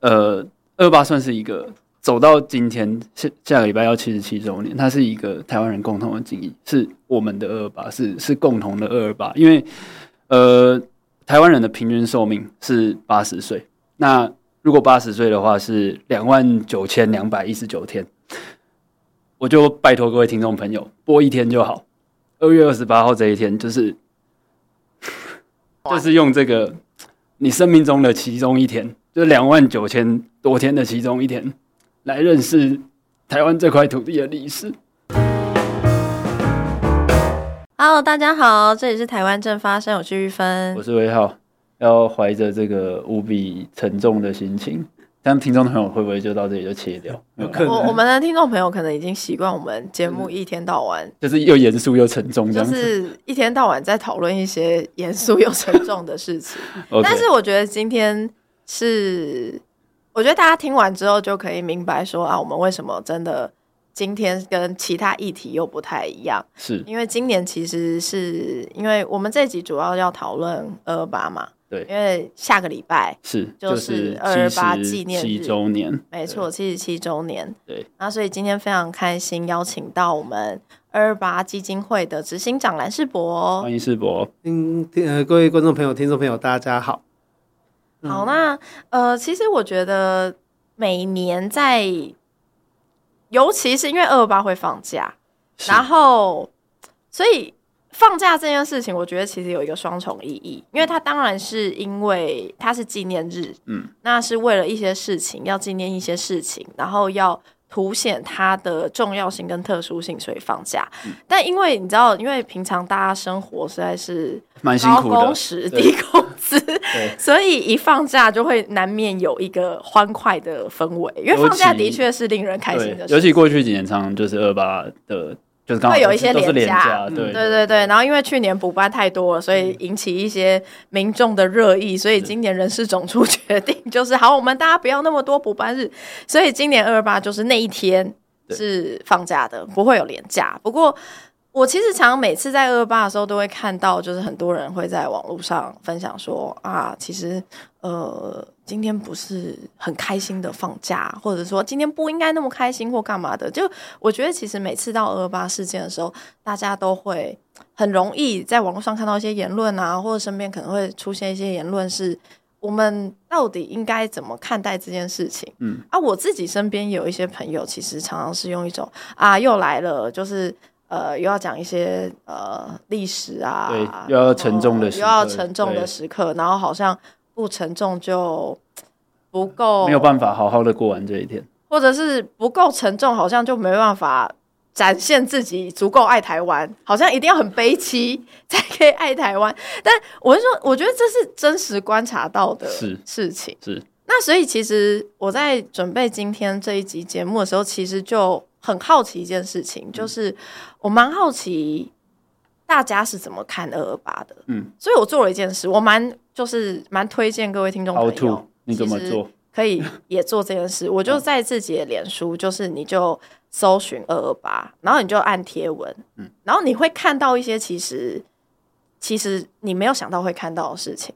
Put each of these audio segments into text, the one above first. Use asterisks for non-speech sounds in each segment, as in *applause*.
呃，二二八算是一个走到今天下下个礼拜要七十七周年，它是一个台湾人共同的记忆，是我们的二二八，是是共同的二二八。因为呃，台湾人的平均寿命是八十岁，那如果八十岁的话是两万九千两百一十九天，我就拜托各位听众朋友播一天就好，二月二十八号这一天就是就是用这个。你生命中的其中一天，就两万九千多天的其中一天，来认识台湾这块土地的历史。Hello，大家好，这里是台湾正发生，我是玉芬，我是威浩，要怀着这个无比沉重的心情。这样听众朋友会不会就到这里就切掉？有可能。我我们的听众朋友可能已经习惯我们节目一天到晚就是又严肃又沉重，这样就是一天到晚在讨论一些严肃又沉重的事情。*laughs* Okay. 但是我觉得今天是，我觉得大家听完之后就可以明白说啊，我们为什么真的今天跟其他议题又不太一样？是因为今年其实是因为我们这集主要要讨论二二八嘛。对，因为下个礼拜是就是二二八纪念七周年，没错，七十七周年。对，那所以今天非常开心，邀请到我们二二八基金会的执行长蓝世博。欢迎世博，嗯听呃，各位观众朋友、听众朋友，大家好。好，那呃，其实我觉得每年在，尤其是因为二二八会放假，然后所以。放假这件事情，我觉得其实有一个双重意义，因为它当然是因为它是纪念日，嗯，那是为了一些事情要纪念一些事情，然后要凸显它的重要性跟特殊性，所以放假。嗯、但因为你知道，因为平常大家生活实在是高工时低工资，所以一放假就会难免有一个欢快的氛围，因为放假的确是令人开心的事。尤其过去几年，常常就是二八的。就是会有一些连假，对对对对。然后因为去年补班太多了，所以引起一些民众的热议，所以今年人事总处 *laughs* 决定，就是好，我们大家不要那么多补班日，所以今年二二八就是那一天是放假的，不会有连假。不过。我其实常每次在二二八的时候，都会看到，就是很多人会在网络上分享说啊，其实呃，今天不是很开心的放假，或者说今天不应该那么开心或干嘛的。就我觉得，其实每次到二二八事件的时候，大家都会很容易在网络上看到一些言论啊，或者身边可能会出现一些言论，是我们到底应该怎么看待这件事情？嗯，啊，我自己身边有一些朋友，其实常常是用一种啊，又来了，就是。呃，又要讲一些呃历史啊，对，又要沉重的时刻，又要沉重的时刻，然后好像不沉重就不够，没有办法好好的过完这一天，或者是不够沉重，好像就没办法展现自己足够爱台湾，好像一定要很悲戚才可以爱台湾。但我是说，我觉得这是真实观察到的事情，是，是。那所以其实我在准备今天这一集节目的时候，其实就。很好奇一件事情，就是我蛮好奇大家是怎么看二二八的，嗯，所以我做了一件事，我蛮就是蛮推荐各位听众朋友，你怎么做？可以也做这件事，*laughs* 我就在自己的脸书，就是你就搜寻二二八，然后你就按贴文，嗯，然后你会看到一些其实其实你没有想到会看到的事情，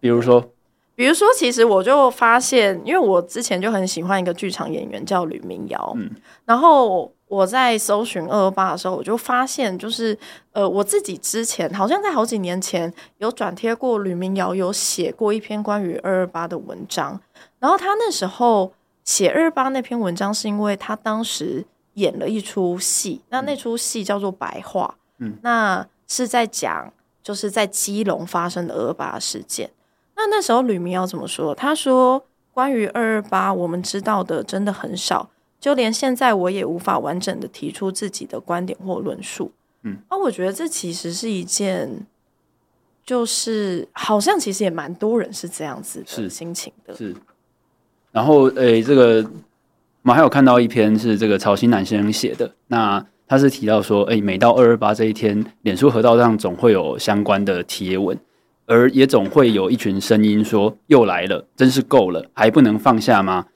比如说。比如说，其实我就发现，因为我之前就很喜欢一个剧场演员叫吕明瑶，嗯，然后我在搜寻二二八的时候，我就发现，就是呃，我自己之前好像在好几年前有转贴过吕明瑶有写过一篇关于二二八的文章，然后他那时候写二二八那篇文章，是因为他当时演了一出戏，那那出戏叫做《白话》，嗯，那是在讲就是在基隆发生的二二八事件。那那时候吕明瑶怎么说？他说：“关于二二八，我们知道的真的很少，就连现在我也无法完整的提出自己的观点或论述。”嗯，那我觉得这其实是一件，就是好像其实也蛮多人是这样子的心情的。是。是然后，诶、欸，这个我们还有看到一篇是这个曹新南先生写的，那他是提到说，诶、欸，每到二二八这一天，脸书河道上总会有相关的贴文。而也总会有一群声音说：“又来了，真是够了，还不能放下吗？”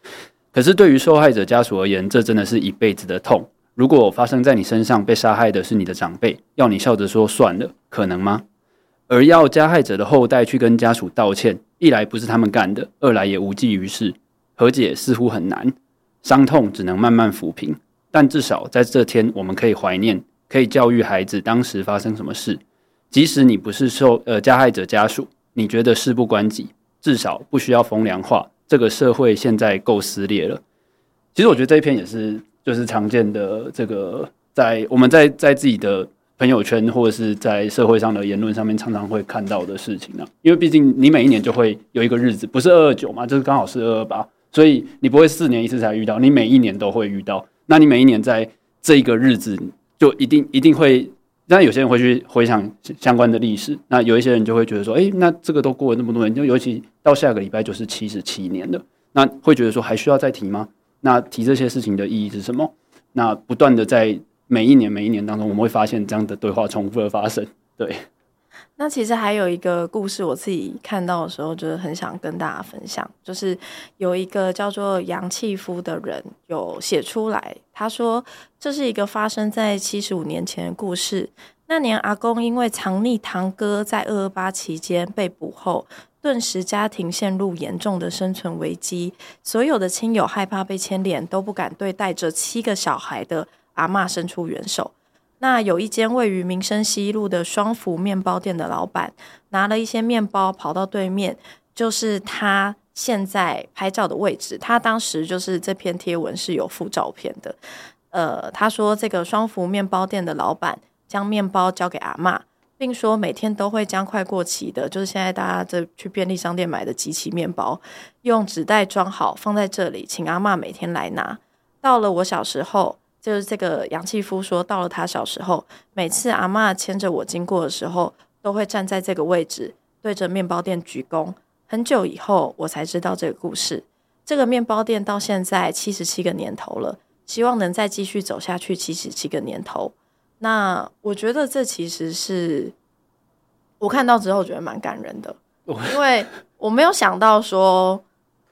可是对于受害者家属而言，这真的是一辈子的痛。如果发生在你身上，被杀害的是你的长辈，要你笑着说算了，可能吗？而要加害者的后代去跟家属道歉，一来不是他们干的，二来也无济于事。和解似乎很难，伤痛只能慢慢抚平。但至少在这天，我们可以怀念，可以教育孩子当时发生什么事。即使你不是受呃加害者家属，你觉得事不关己，至少不需要风凉话。这个社会现在够撕裂了。其实我觉得这一篇也是，就是常见的这个，在我们在在自己的朋友圈或者是在社会上的言论上面，常常会看到的事情呢。因为毕竟你每一年就会有一个日子，不是二二九嘛，就是刚好是二二八，所以你不会四年一次才遇到，你每一年都会遇到。那你每一年在这个日子，就一定一定会，那有些人会去回想相关的历史，那有一些人就会觉得说，哎，那这个都过了那么多年，就尤其到下个礼拜就是七十七年了，那会觉得说还需要再提吗？那提这些事情的意义是什么？那不断的在每一年每一年当中，我们会发现这样的对话重复的发生，对。那其实还有一个故事，我自己看到的时候，就是很想跟大家分享。就是有一个叫做杨契夫的人有写出来，他说这是一个发生在七十五年前的故事。那年阿公因为藏匿堂哥在二二八期间被捕后，顿时家庭陷入严重的生存危机，所有的亲友害怕被牵连，都不敢对带着七个小孩的阿嬷伸出援手。那有一间位于民生西路的双福面包店的老板，拿了一些面包跑到对面，就是他现在拍照的位置。他当时就是这篇贴文是有附照片的。呃，他说这个双福面包店的老板将面包交给阿嬷，并说每天都会将快过期的，就是现在大家这去便利商店买的即期面包，用纸袋装好放在这里，请阿嬷每天来拿。到了我小时候。就是这个杨继夫说，到了他小时候，每次阿嬷牵着我经过的时候，都会站在这个位置，对着面包店鞠躬。很久以后，我才知道这个故事。这个面包店到现在七十七个年头了，希望能再继续走下去七十七个年头。那我觉得这其实是我看到之后觉得蛮感人的，因为我没有想到说，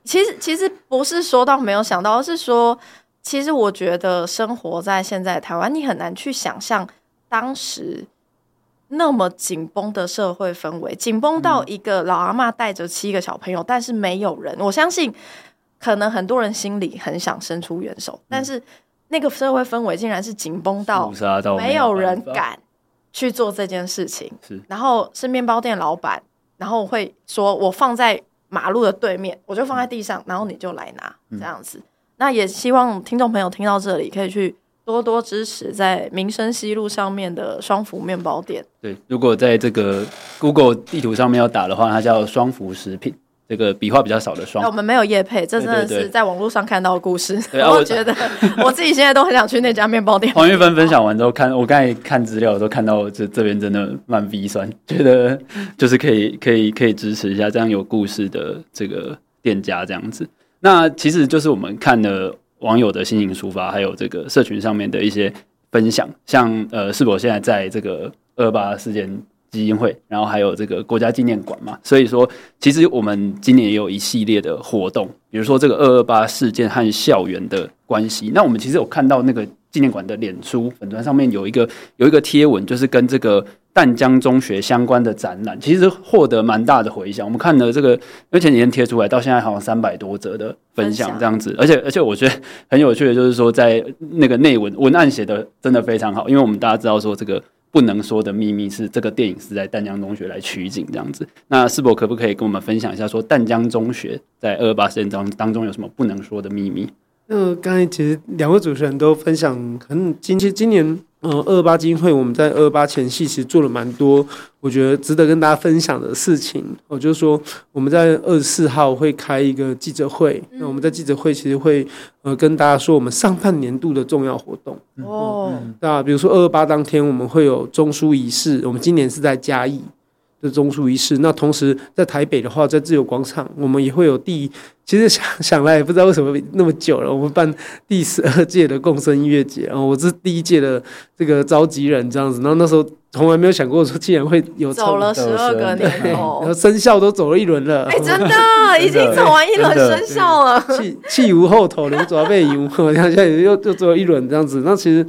其实其实不是说到没有想到，而是说。其实我觉得生活在现在台湾，你很难去想象当时那么紧绷的社会氛围，紧绷到一个老阿妈带着七个小朋友，但是没有人。我相信，可能很多人心里很想伸出援手，但是那个社会氛围竟然是紧绷到没有人敢去做这件事情。然后是面包店老板，然后会说：“我放在马路的对面，我就放在地上，然后你就来拿，这样子。”那也希望听众朋友听到这里，可以去多多支持在民生西路上面的双福面包店。对，如果在这个 Google 地图上面要打的话，它叫双福食品，这个笔画比较少的双。我们没有叶配，这真的是在网络上看到的故事。对对对，我觉得我自己现在都很想去那家面包店。黄玉芬分享完之后，看我刚才看资料都看到这这边真的蛮鼻酸，觉得就是可以可以可以支持一下这样有故事的这个店家这样子。那其实就是我们看了网友的心情抒发，还有这个社群上面的一些分享，像呃，是否现在在这个二二八事件基金会，然后还有这个国家纪念馆嘛，所以说其实我们今年也有一系列的活动，比如说这个二二八事件和校园的关系。那我们其实有看到那个纪念馆的脸书粉砖上面有一个有一个贴文，就是跟这个。淡江中学相关的展览，其实获得蛮大的回响。我们看了这个，因为前几天贴出来，到现在好像三百多则的分享这样子。而且，而且我觉得很有趣的，就是说在那个内文文案写的真的非常好。因为我们大家知道说，这个不能说的秘密是这个电影是在淡江中学来取景这样子。那世博可不可以跟我们分享一下，说淡江中学在二二八事件当当中有什么不能说的秘密？那刚才其实两位主持人都分享很今其实今年。嗯，二二八基金会我们在二二八前夕其实做了蛮多，我觉得值得跟大家分享的事情。我就是说，我们在二十四号会开一个记者会，那我们在记者会其实会呃跟大家说我们上半年度的重要活动哦，对啊，比如说二二八当天我们会有中书仪式，我们今年是在嘉义。的中书仪式，那同时在台北的话，在自由广场，我们也会有第，其实想想来也不知道为什么那么久了，我们办第十二届的共生音乐节，然后我是第一届的这个召集人这样子，然后那时候从来没有想过说竟然会有走了十二个年头，然 *laughs* 后生肖都走了一轮了，哎、欸，真的已经走完一轮生肖了，*laughs* 气气无后头，龙爪背影，我想现在又又走了一轮这样子，那其实。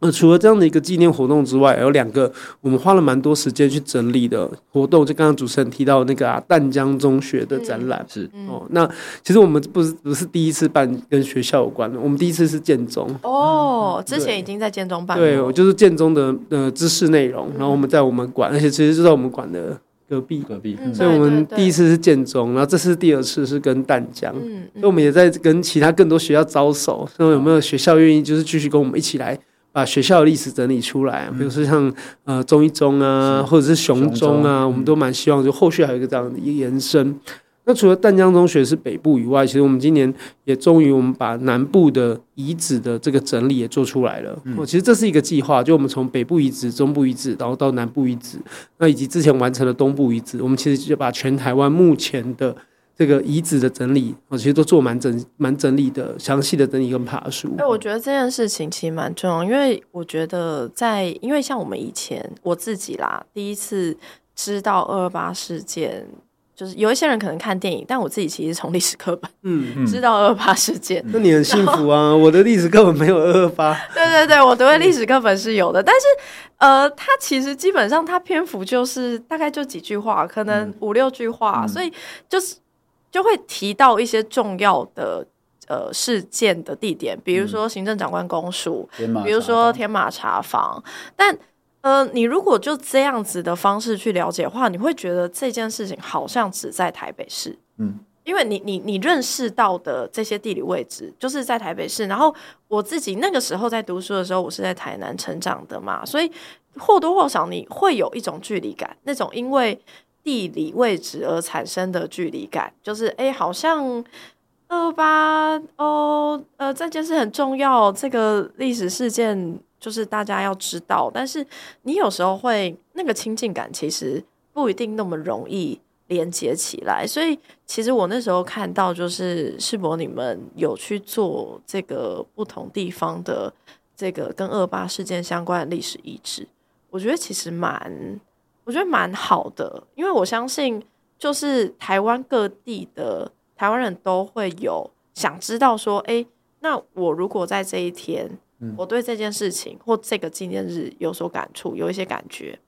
呃，除了这样的一个纪念活动之外，有两个我们花了蛮多时间去整理的活动，就刚刚主持人提到那个啊，淡江中学的展览、嗯、是。哦。那其实我们不是不是第一次办跟学校有关的，我们第一次是建中哦、嗯，之前已经在建中办了。对，我就是建中的呃知识内容，然后我们在我们馆，而且其实就在我们馆的隔壁隔壁、嗯，所以我们第一次是建中，然后这次第二次是跟淡江，嗯，所以我们也在跟其他更多学校招手，说有没有学校愿意就是继续跟我们一起来。把学校的历史整理出来，比如说像呃中一中啊，或者是雄中啊，我们都蛮希望就后续还有一个这样的一个延伸。那除了淡江中学是北部以外，其实我们今年也终于我们把南部的遗址的这个整理也做出来了。哦，其实这是一个计划，就我们从北部遗址、中部遗址，然后到南部遗址，那以及之前完成的东部遗址，我们其实就把全台湾目前的。这个遗址的整理，我其实都做蛮整、蛮整理的，详细的整理跟爬书。哎，我觉得这件事情其实蛮重要，因为我觉得在，因为像我们以前我自己啦，第一次知道二二八事件，就是有一些人可能看电影，但我自己其实从历史课本，嗯，知道二二八事件。那你很幸福啊！我的历史课本没有二二八。*laughs* 对对对，我读的历史课本是有的，但是呃，它其实基本上它篇幅就是大概就几句话，可能五六句话，嗯、所以就是。就会提到一些重要的呃事件的地点，比如说行政长官公署，嗯、比如说天马茶房。但呃，你如果就这样子的方式去了解的话，你会觉得这件事情好像只在台北市。嗯，因为你你你认识到的这些地理位置就是在台北市。然后我自己那个时候在读书的时候，我是在台南成长的嘛，所以或多或少你会有一种距离感，那种因为。地理位置而产生的距离感，就是哎、好像二八哦，呃，这件事很重要，这个历史事件就是大家要知道。但是你有时候会那个亲近感，其实不一定那么容易连接起来。所以其实我那时候看到，就是世博你们有去做这个不同地方的这个跟二八事件相关的历史遗址，我觉得其实蛮。我觉得蛮好的，因为我相信，就是台湾各地的台湾人都会有想知道说，哎，那我如果在这一天，我对这件事情或这个纪念日有所感触，有一些感觉，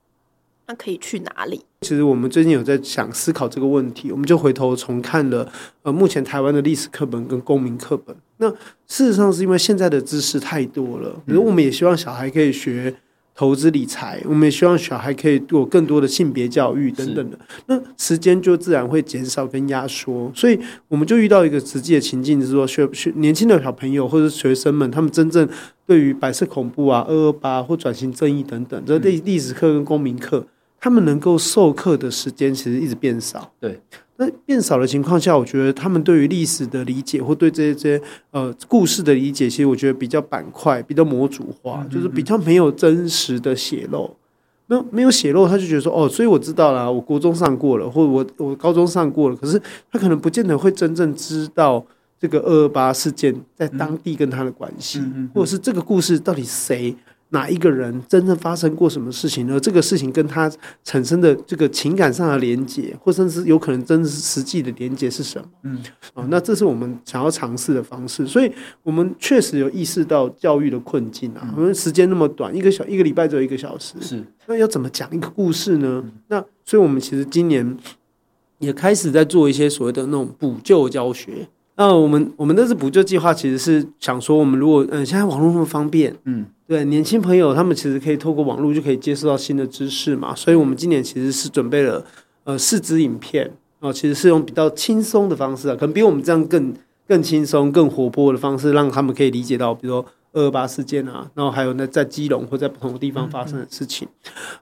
那可以去哪里？其实我们最近有在想思考这个问题，我们就回头重看了呃，目前台湾的历史课本跟公民课本。那事实上是因为现在的知识太多了，比如我们也希望小孩可以学。投资理财，我们也希望小孩可以有更多的性别教育等等的，那时间就自然会减少跟压缩，所以我们就遇到一个实际的情境，就是说学学年轻的小朋友或者学生们，他们真正对于白色恐怖啊、二二八或转型正义等等这历历史课跟公民课，他们能够授课的时间其实一直变少。对。那变少的情况下，我觉得他们对于历史的理解，或对这些呃故事的理解，其实我觉得比较板块，比较模组化，就是比较没有真实的写漏。没有没有血肉，他就觉得说哦，所以我知道了，我国中上过了，或者我我高中上过了，可是他可能不见得会真正知道这个二二八事件在当地跟他的关系，或者是这个故事到底谁。哪一个人真正发生过什么事情呢？这个事情跟他产生的这个情感上的连接，或甚至有可能真实实际的连接是什么？嗯，哦，那这是我们想要尝试的方式。所以，我们确实有意识到教育的困境啊。我们时间那么短，一个小一个礼拜只有一个小时，是那要怎么讲一个故事呢？那所以我们其实今年也开始在做一些所谓的那种补救教学。那我们我们那次补救计划其实是想说，我们如果嗯，现在网络那么方便，嗯。对，年轻朋友，他们其实可以透过网络就可以接受到新的知识嘛，所以我们今年其实是准备了呃四支影片哦，其实是用比较轻松的方式啊，可能比我们这样更更轻松、更活泼的方式，让他们可以理解到，比如说二二八事件啊，然后还有呢在基隆或在不同的地方发生的事情，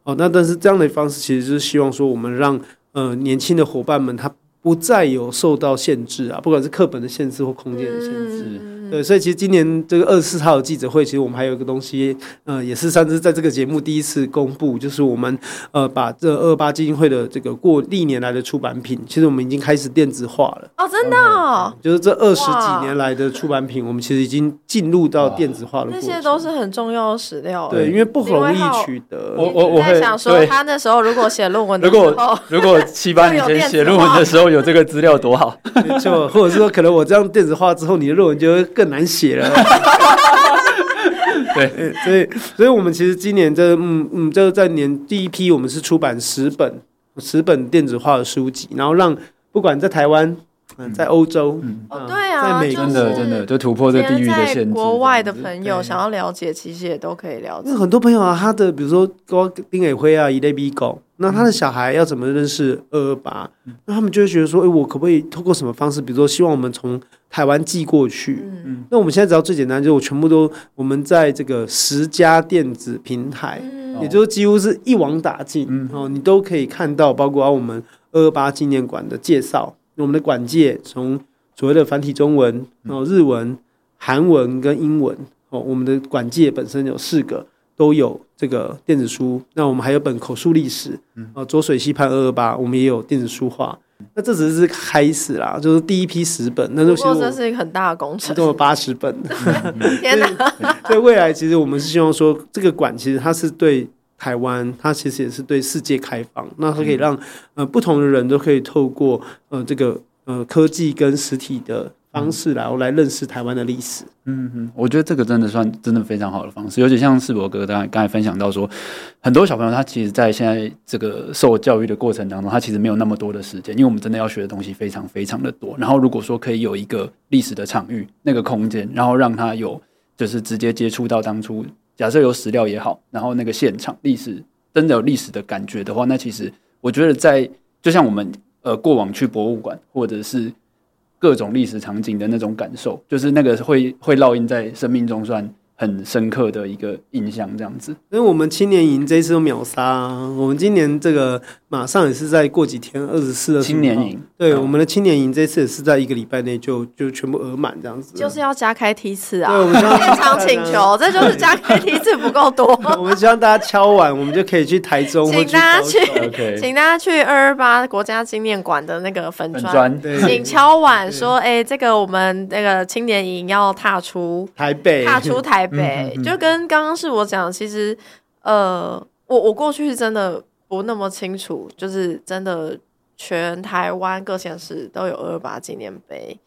哦，那但是这样的方式其实就是希望说，我们让呃年轻的伙伴们他不再有受到限制啊，不管是课本的限制或空间的限制。嗯对，所以其实今年这个二十四号的记者会，其实我们还有一个东西，呃，也是上次在这个节目第一次公布，就是我们呃把这二二八基金会的这个过历年来的出版品，其实我们已经开始电子化了。哦，真的哦？嗯，就是这二十几年来的出版品，我们其实已经进入到电子化的过程。这些都是很重要的史料。对，因为不容易取得。我我我会想说，他那时候如果写论文的时候，如果如果七八年前写论文的时候有这个资料多好。没错，或者是说，可能我这样电子化之后，你的论文就会更难写了。对，*laughs* 所以所以我们其实今年这嗯嗯，这在年第一批，我们是出版十本十本电子化的书籍，然后让不管在台湾。嗯，在欧洲，嗯，哦，对啊，在美国真的真的就突破这地域的限制。国外的朋友想要了解，其实也都可以了解。因为很多朋友啊，他的比如说高丁伟辉啊，一类 B 狗，那他的小孩要怎么认识二二八？那他们就会觉得说，哎，我可不可以透过什么方式？比如说，希望我们从台湾寄过去。嗯，那我们现在只要最简单，就是我全部都我们在这个十家电子平台，也就是几乎是一网打尽，哦，你都可以看到，包括我们二二八纪念馆的介绍。我们的馆界从所谓的繁体中文、哦日文、韩文跟英文哦，我们的馆界本身有四个都有这个电子书。那我们还有本口述历史，哦浊水溪畔二二八，我们也有电子书化。那这只是开始啦，就是第一批十本，那就希望这是一个很大的工程，都有八十本。*laughs* 天哪！所以未来其实我们是希望说，这个馆其实它是对台湾，它其实也是对世界开放，那它可以让呃不同的人都可以透过呃这个呃科技跟实体的方式，然后来认识台湾的历史。嗯嗯，我觉得这个真的算真的非常好的方式，尤其像世博哥刚刚才分享到说，很多小朋友他其实，在现在这个受教育的过程当中，他其实没有那么多的时间，因为我们真的要学的东西非常非常的多。然后如果说可以有一个历史的场域，那个空间，然后让他有就是直接接触到当初。假设有史料也好，然后那个现场历史真的有历史的感觉的话，那其实我觉得在就像我们呃过往去博物馆或者是各种历史场景的那种感受，就是那个会会烙印在生命中算很深刻的一个印象，这样子。因为我们青年营这一次都秒杀啊，我们今年这个马上也是在过几天二十四的青年营，对，我们的青年营这次也是在一个礼拜内就就全部额满这样子，就是要加开梯次啊，对，我们现场 *laughs* 请求，*laughs* 这就是加开梯次不够多。*laughs* 我们希望大家敲完，我们就可以去台中，请大家去请大家去二二八国家纪念馆的那个粉专，对。请敲碗说，哎，这个我们那个青年营要踏出台北，踏出台北。对，就跟刚刚是我讲，其实，呃，我我过去真的不那么清楚，就是真的全台湾各县市都有二二八纪念碑。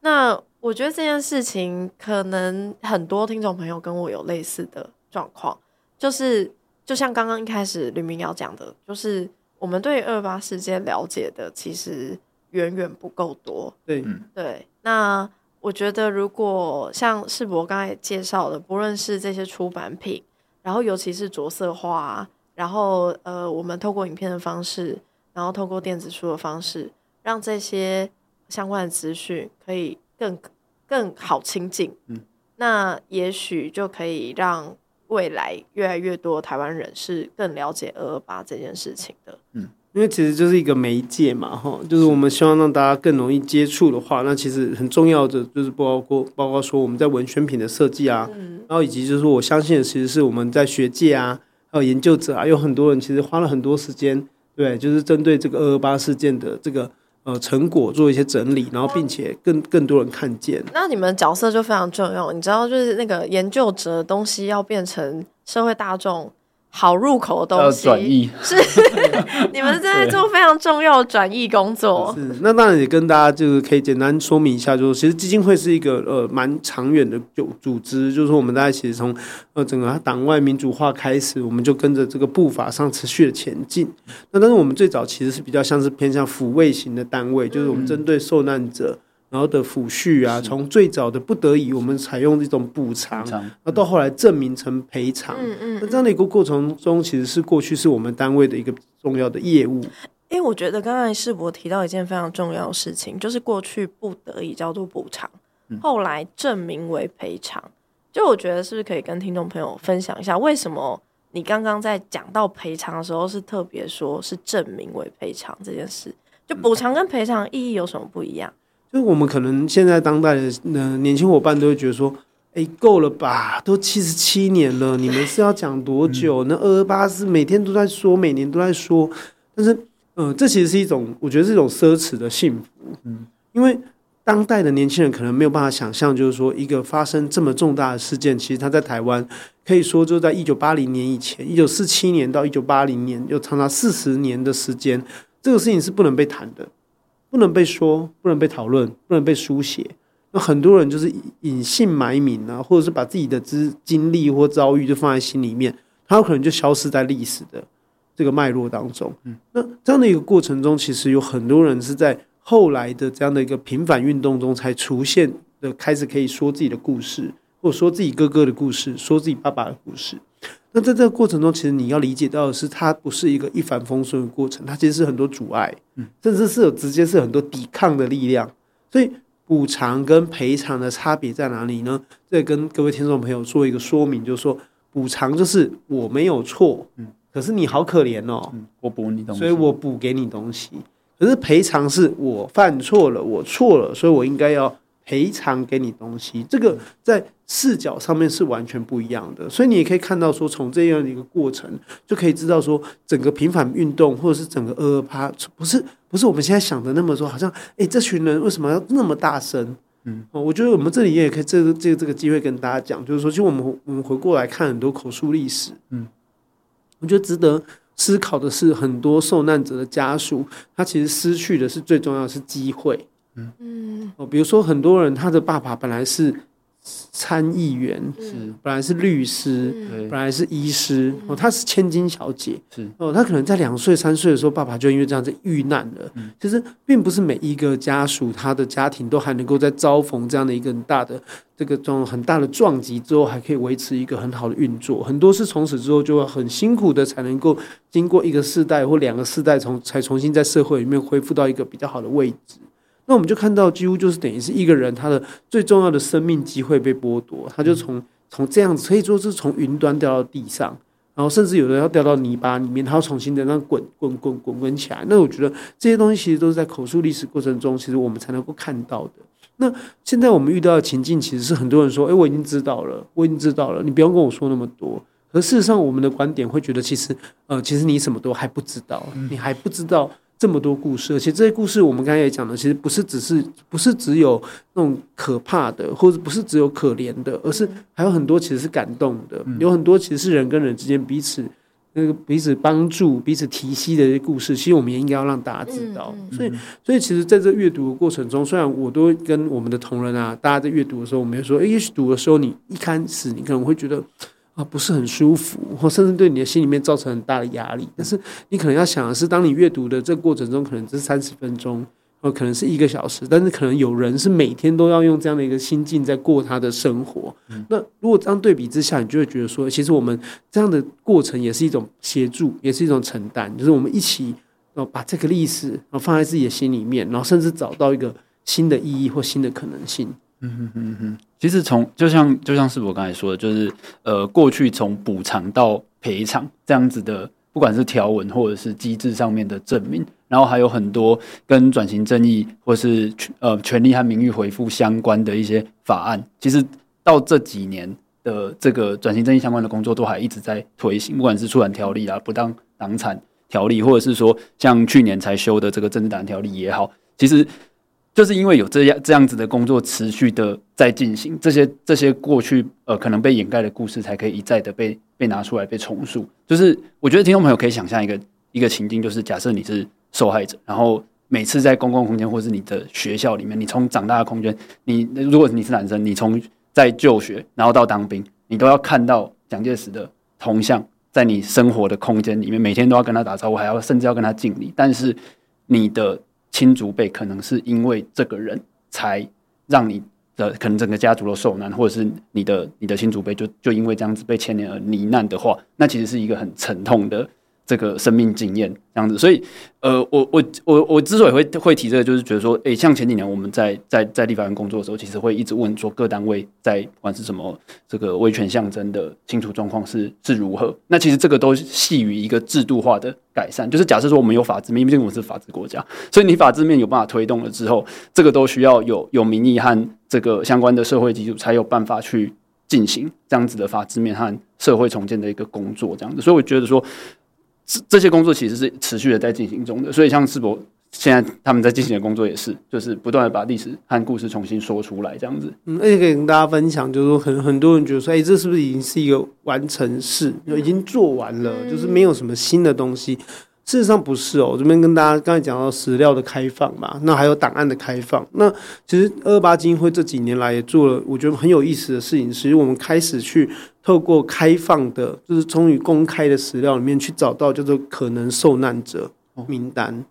那我觉得这件事情，可能很多听众朋友跟我有类似的状况，就是就像刚刚一开始吕明瑶讲的，就是我们对二二八事件了解的其实远远不够多。对，对，那。我觉得，如果像世博刚才介绍的，不论是这些出版品，然后尤其是着色画，然后呃，我们透过影片的方式，然后透过电子书的方式，让这些相关的资讯可以更更好亲近，嗯，那也许就可以让未来越来越多台湾人是更了解二二八这件事情的，嗯。因为其实就是一个媒介嘛，哈，就是我们希望让大家更容易接触的话，那其实很重要的就是包括包括说我们在文宣品的设计啊，嗯然后以及就是说我相信的其实是我们在学界啊，还有研究者啊，有很多人其实花了很多时间，对，就是针对这个二二八事件的这个呃成果做一些整理，然后并且更更多人看见。那你们角色就非常重要，你知道，就是那个研究者的东西要变成社会大众。好入口的东西，转译是 *laughs* 你们正在做非常重要的转译工作。*laughs* 是，那当然也跟大家就是可以简单说明一下，就是其实基金会是一个呃蛮长远的组组织，就是说我们大家其实从呃整个党外民主化开始，我们就跟着这个步伐上持续的前进。那但是我们最早其实是比较像是偏向抚慰型的单位，就是我们针对受难者。然后的抚恤啊，从最早的不得已，我们采用这种补偿，然后到后来证明成赔偿。嗯嗯。那这样的一个过程中，其实是过去是我们单位的一个重要的业务。因为我觉得刚才世博提到一件非常重要的事情，就是过去不得已叫做补偿，后来证明为赔偿。就我觉得是不是可以跟听众朋友分享一下，为什么你刚刚在讲到赔偿的时候，是特别说是证明为赔偿这件事？就补偿跟赔偿意义有什么不一样？就是我们可能现在当代的呃年轻伙伴都会觉得说，哎，够了吧，都七十七年了，你们是要讲多久？那二二八是每天都在说，每年都在说，但是，呃，这其实是一种，我觉得是一种奢侈的幸福，嗯，因为当代的年轻人可能没有办法想象，就是说一个发生这么重大的事件，其实他在台湾可以说就在一九八零年以前，一九四七年到一九八零年，有长达四十年的时间，这个事情是不能被谈的。不能被说，不能被讨论，不能被书写。那很多人就是隐姓埋名啊，或者是把自己的资经历或遭遇就放在心里面，他有可能就消失在历史的这个脉络当中。嗯，那这样的一个过程中，其实有很多人是在后来的这样的一个平反运动中才出现的，开始可以说自己的故事，或者说自己哥哥的故事，说自己爸爸的故事。那在这个过程中，其实你要理解到的是，它不是一个一帆风顺的过程，它其实是很多阻碍，嗯，甚至是有直接是很多抵抗的力量。所以补偿跟赔偿的差别在哪里呢？这跟各位听众朋友做一个说明，就是说补偿就是我没有错，嗯，可是你好可怜哦，嗯，我补你东西，所以我补给你东西。可是赔偿是我犯错了，我错了，所以我应该要。赔偿给你东西，这个在视角上面是完全不一样的，所以你也可以看到说，从这样的一个过程，就可以知道说，整个平反运动或者是整个二二八，不是不是我们现在想的那么说，好像哎，这群人为什么要那么大声？嗯，我觉得我们这里也可以这个这个这个机会跟大家讲，就是说，其实我们我们回过来看很多口述历史，嗯，我觉得值得思考的是，很多受难者的家属，他其实失去的是最重要的是机会。嗯，哦，比如说很多人，他的爸爸本来是参议员，是。本来是律师，本来是医师，哦，他是千金小姐，是。哦，他可能在两岁三岁的时候，爸爸就因为这样子遇难了。其实并不是每一个家属，他的家庭都还能够在遭逢这样的一个很大的这个这种很大的撞击之后，还可以维持一个很好的运作。很多是从此之后就会很辛苦的才能够经过一个世代或两个世代，从才重新在社会里面恢复到一个比较好的位置。那我们就看到，几乎就是等于是一个人他的最重要的生命机会被剥夺，他就从从这样子可以说是从云端掉到地上，然后甚至有的要掉到泥巴里面，他要重新的那滚滚滚滚滚起来。那我觉得这些东西其实都是在口述历史过程中，其实我们才能够看到的。那现在我们遇到的情境，其实是很多人说：“诶，我已经知道了，我已经知道了，你不用跟我说那么多。”可事实上，我们的观点会觉得，其实呃，其实你什么都还不知道，你还不知道。这么多故事，而且这些故事我们刚才也讲了，其实不是只是不是只有那种可怕的，或者不是只有可怜的，而是还有很多其实是感动的，有很多其实是人跟人之间彼此那个彼此帮助、彼此提携的一些故事。其实我们也应该要让大家知道。所以，所以其实在这阅读的过程中，虽然我都跟我们的同仁啊，大家在阅读的时候，我们也说，也许读的时候，你一开始你可能会觉得。啊，不是很舒服，或甚至对你的心里面造成很大的压力。但是你可能要想的是，当你阅读的这个过程中，可能只是三十分钟，或可能是一个小时，但是可能有人是每天都要用这样的一个心境在过他的生活。嗯、那如果这样对比之下，你就会觉得说，其实我们这样的过程也是一种协助，也是一种承担，就是我们一起哦把这个历史然后放在自己的心里面，然后甚至找到一个新的意义或新的可能性。嗯哼哼哼，其实从就像就像是我刚才说的，就是呃，过去从补偿到赔偿这样子的，不管是条文或者是机制上面的证明，然后还有很多跟转型正义或是呃权利和名誉回复相关的一些法案，其实到这几年的这个转型正义相关的工作都还一直在推行，不管是出版条例啊、不当党产条例，或者是说像去年才修的这个政治档案条例也好，其实。就是因为有这样这样子的工作持续的在进行，这些这些过去呃可能被掩盖的故事，才可以一再的被被拿出来被重塑。就是我觉得听众朋友可以想象一个一个情境，就是假设你是受害者，然后每次在公共空间或是你的学校里面，你从长大的空间，你如果你是男生，你从在就学然后到当兵，你都要看到蒋介石的铜像在你生活的空间里面，每天都要跟他打招呼，还要甚至要跟他敬礼，但是你的。亲族辈可能是因为这个人才让你的可能整个家族都受难，或者是你的你的亲族辈就就因为这样子被牵连而罹难的话，那其实是一个很沉痛的。这个生命经验这样子，所以呃，我我我我之所以会会提这个，就是觉得说，诶，像前几年我们在在在立法院工作的时候，其实会一直问说，各单位在不管是什么这个威权象征的清除状况是是如何。那其实这个都系于一个制度化的改善，就是假设说我们有法治面，毕竟我们是法治国家，所以你法治面有办法推动了之后，这个都需要有有民意和这个相关的社会基础，才有办法去进行这样子的法治面和社会重建的一个工作，这样子。所以我觉得说。这这些工作其实是持续的在进行中的，所以像世博现在他们在进行的工作也是，就是不断的把历史和故事重新说出来，这样子。嗯，而且可以跟大家分享，就是说很很多人觉得说，哎，这是不是已经是一个完成式，就已经做完了，就是没有什么新的东西。事实上不是哦，我这边跟大家刚才讲到史料的开放嘛，那还有档案的开放。那其实二二八基金会这几年来也做了，我觉得很有意思的事情，是我们开始去透过开放的，就是从于公开的史料里面去找到叫做可能受难者名单。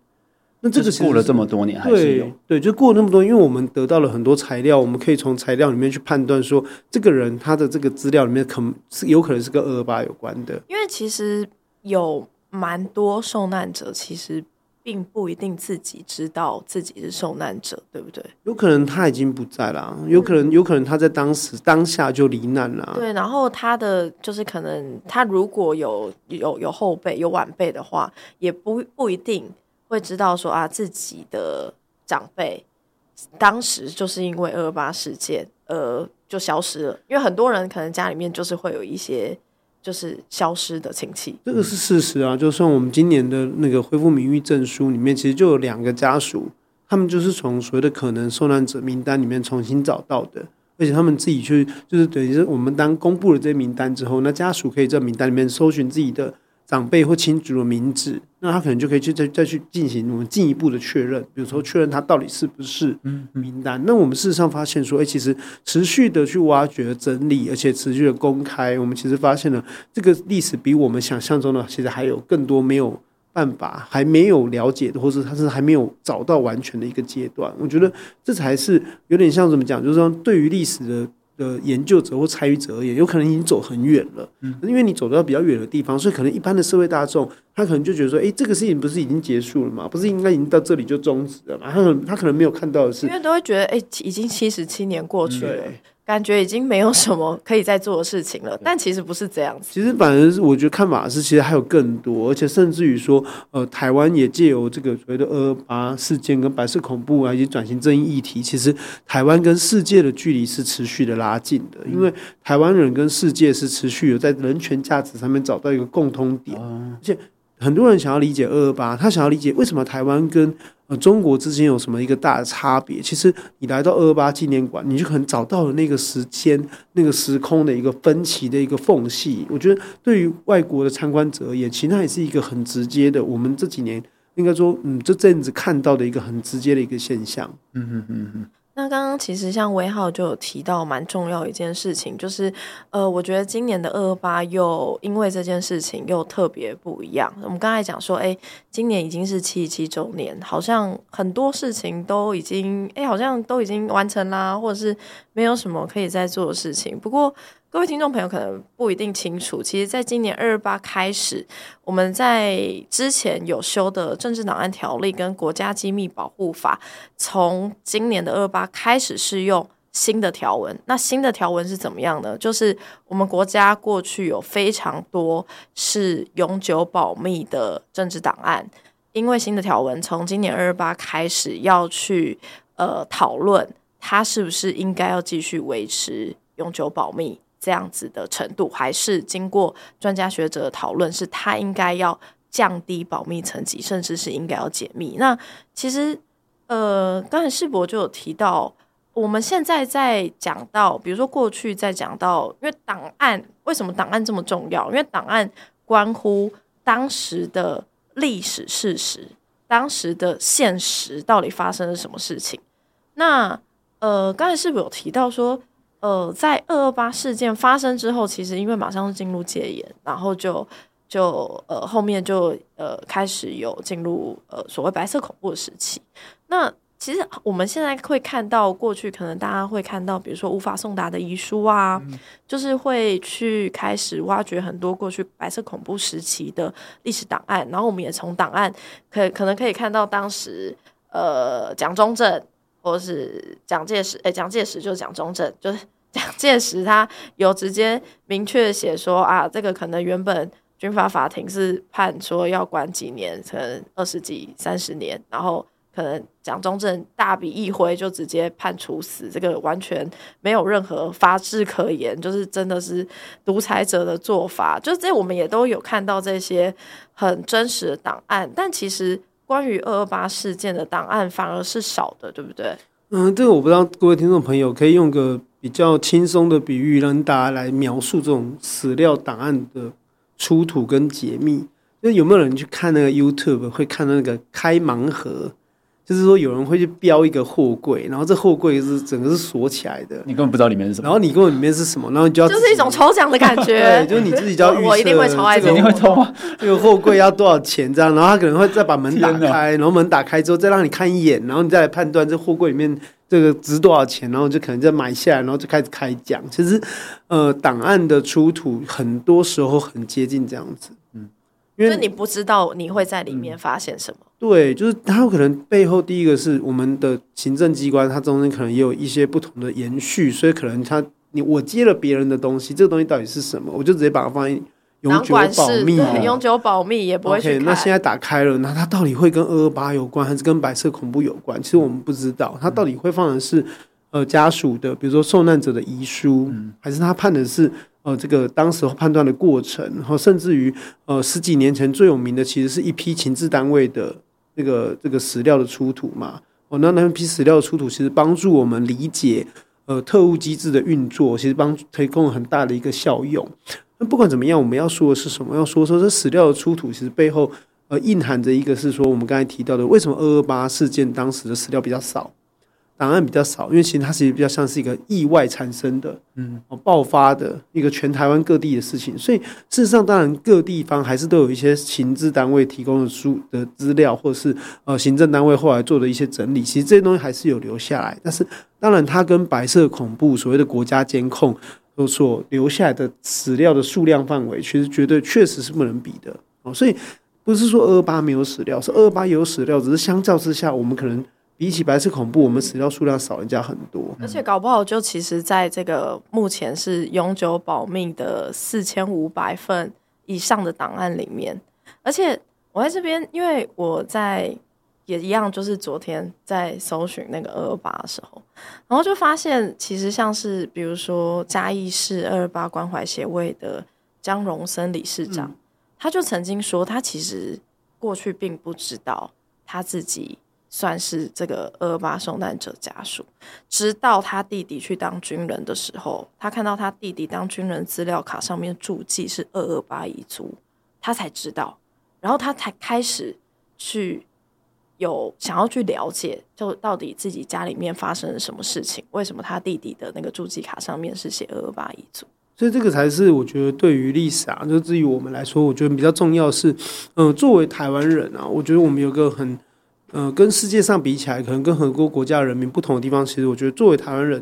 那这个过了这么多年还是有，对对，就过了那么多，因为我们得到了很多材料，我们可以从材料里面去判断说，这个人他的这个资料里面可能是有可能是跟二二八有关的。因为其实有蛮多受难者，其实并不一定自己知道自己是受难者，对不对？有可能他已经不在了，有可能有可能他在当时当下就罹难了。对，然后他的就是可能他如果有有有后辈有晚辈的话，也不不一定。会知道说啊，自己的长辈当时就是因为二二八事件而就消失了，因为很多人可能家里面就是会有一些就是消失的亲戚，这个是事实啊。就算我们今年的那个恢复名誉证书里面，其实就有两个家属，他们就是从所谓的可能受难者名单里面重新找到的，而且他们自己去就是等于是我们当公布了这些名单之后，那家属可以在名单里面搜寻自己的。长辈或亲族的名字，那他可能就可以去再再去进行我们进一步的确认，比如说确认他到底是不是名单。那我们事实上发现说，哎，其实持续的去挖掘、整理，而且持续的公开，我们其实发现了这个历史比我们想象中的其实还有更多没有办法、还没有了解的，或者他是还没有找到完全的一个阶段。我觉得这才是有点像怎么讲，就是说对于历史的。的研究者或参与者而言，有可能已经走很远了，嗯，因为你走到比较远的地方，所以可能一般的社会大众，他可能就觉得说，哎、欸，这个事情不是已经结束了吗？不是应该已经到这里就终止了吗？他可能他可能没有看到的是，因为都会觉得，哎、欸，已经七十七年过去了。嗯感觉已经没有什么可以再做的事情了，但其实不是这样子。其实反而是我觉得看法是，其实还有更多，而且甚至于说，呃，台湾也借由这个所谓的二二八事件跟白色恐怖啊，以及转型正义议题，其实台湾跟世界的距离是持续的拉近的，因为台湾人跟世界是持续有在人权价值上面找到一个共通点，而且很多人想要理解二二八，他想要理解为什么台湾跟呃，中国之间有什么一个大的差别？其实你来到二二八纪念馆，你就可能找到了那个时间、那个时空的一个分歧的一个缝隙。我觉得对于外国的参观者而言，其实它也是一个很直接的。我们这几年应该说，嗯，这阵子看到的一个很直接的一个现象。嗯嗯嗯嗯。那刚刚其实像威浩就有提到蛮重要一件事情，就是呃，我觉得今年的二二八又因为这件事情又特别不一样。我们刚才讲说，哎，今年已经是七十七周年，好像很多事情都已经，哎，好像都已经完成啦，或者是没有什么可以再做的事情。不过，各位听众朋友可能不一定清楚，其实，在今年二二八开始，我们在之前有修的政治档案条例跟国家机密保护法，从今年的二二八开始适用新的条文。那新的条文是怎么样呢？就是我们国家过去有非常多是永久保密的政治档案，因为新的条文从今年二二八开始要去呃讨论，它是不是应该要继续维持永久保密。这样子的程度，还是经过专家学者的讨论，是他应该要降低保密层级，甚至是应该要解密。那其实，呃，刚才世博就有提到，我们现在在讲到，比如说过去在讲到，因为档案为什么档案这么重要？因为档案关乎当时的历史事实，当时的现实到底发生了什么事情。那呃，刚才士博有提到说。呃，在二二八事件发生之后，其实因为马上进入戒严，然后就就呃后面就呃开始有进入呃所谓白色恐怖的时期。那其实我们现在会看到过去，可能大家会看到，比如说无法送达的遗书啊，嗯、就是会去开始挖掘很多过去白色恐怖时期的历史档案，然后我们也从档案可可能可以看到当时呃蒋中正或是蒋介石，哎，蒋介石就是蒋中正，就是。*laughs* 蒋介石他有直接明确写说啊，这个可能原本军法法庭是判说要关几年，可能二十几、三十年，然后可能蒋中正大笔一挥就直接判处死，这个完全没有任何法治可言，就是真的是独裁者的做法。就是这我们也都有看到这些很真实的档案，但其实关于二二八事件的档案反而是少的，对不对？嗯，这个我不知道各位听众朋友可以用个。比较轻松的比喻，让大家来描述这种史料档案的出土跟解密。就有没有人去看那个 YouTube 会看那个开盲盒？就是说，有人会去标一个货柜，然后这货柜是整个是锁起来的，你根本不知道里面是什么。然后你根本里面是什么，然后你就要就是一种抽奖的感觉。*laughs* 对，就是你自己就要预测。我一定会超爱这个，你会抽啊？这个货柜要多少钱？这样，然后他可能会再把门打开，然后门打开之后再让你看一眼，然后你再来判断这货柜里面这个值多少钱，然后就可能再买下来，然后就开始开奖。其实，呃，档案的出土很多时候很接近这样子。因为你不知道你会在里面发现什么。对，就是它有可能背后第一个是我们的行政机关，它中间可能也有一些不同的延续，所以可能它你我接了别人的东西，这个东西到底是什么，我就直接把它放在永久保密，永久保密也不会去。Okay, 那现在打开了，那它到底会跟二二八有关，还是跟白色恐怖有关？其实我们不知道，它到底会放的是呃家属的，比如说受难者的遗书，还是他判的是。呃，这个当时判断的过程，然后甚至于呃十几年前最有名的，其实是一批情治单位的这个这个史料的出土嘛。哦，那那批史料的出土，其实帮助我们理解呃特务机制的运作，其实帮提供了很大的一个效用。那不管怎么样，我们要说的是什么？要说说这史料的出土，其实背后呃蕴含着一个是说，我们刚才提到的，为什么二二八事件当时的史料比较少？档案比较少，因为其实它其实比较像是一个意外产生的，嗯，爆发的一个全台湾各地的事情，所以事实上，当然各地方还是都有一些行治单位提供的书的资料，或者是呃行政单位后来做的一些整理，其实这些东西还是有留下来。但是，当然它跟白色恐怖所谓的国家监控所留下来的史料的数量范围，其实绝对确实是不能比的哦。所以不是说二二八没有史料，是二二八有史料，只是相较之下，我们可能。比起白色恐怖，我们死掉数量少人家很多，而且搞不好就其实在这个目前是永久保密的四千五百份以上的档案里面，而且我在这边，因为我在也一样，就是昨天在搜寻那个二二八的时候，然后就发现其实像是比如说嘉义市二二八关怀协会的江荣森理事长，嗯、他就曾经说，他其实过去并不知道他自己。算是这个二二八受难者家属，直到他弟弟去当军人的时候，他看到他弟弟当军人资料卡上面注记是二二八遗族，他才知道，然后他才开始去有想要去了解，就到底自己家里面发生了什么事情，为什么他弟弟的那个注记卡上面是写二二八遗族？所以这个才是我觉得对于历史啊，就至于我们来说，我觉得比较重要是，嗯、作为台湾人啊，我觉得我们有个很。呃，跟世界上比起来，可能跟很多国家人民不同的地方，其实我觉得作为台湾人，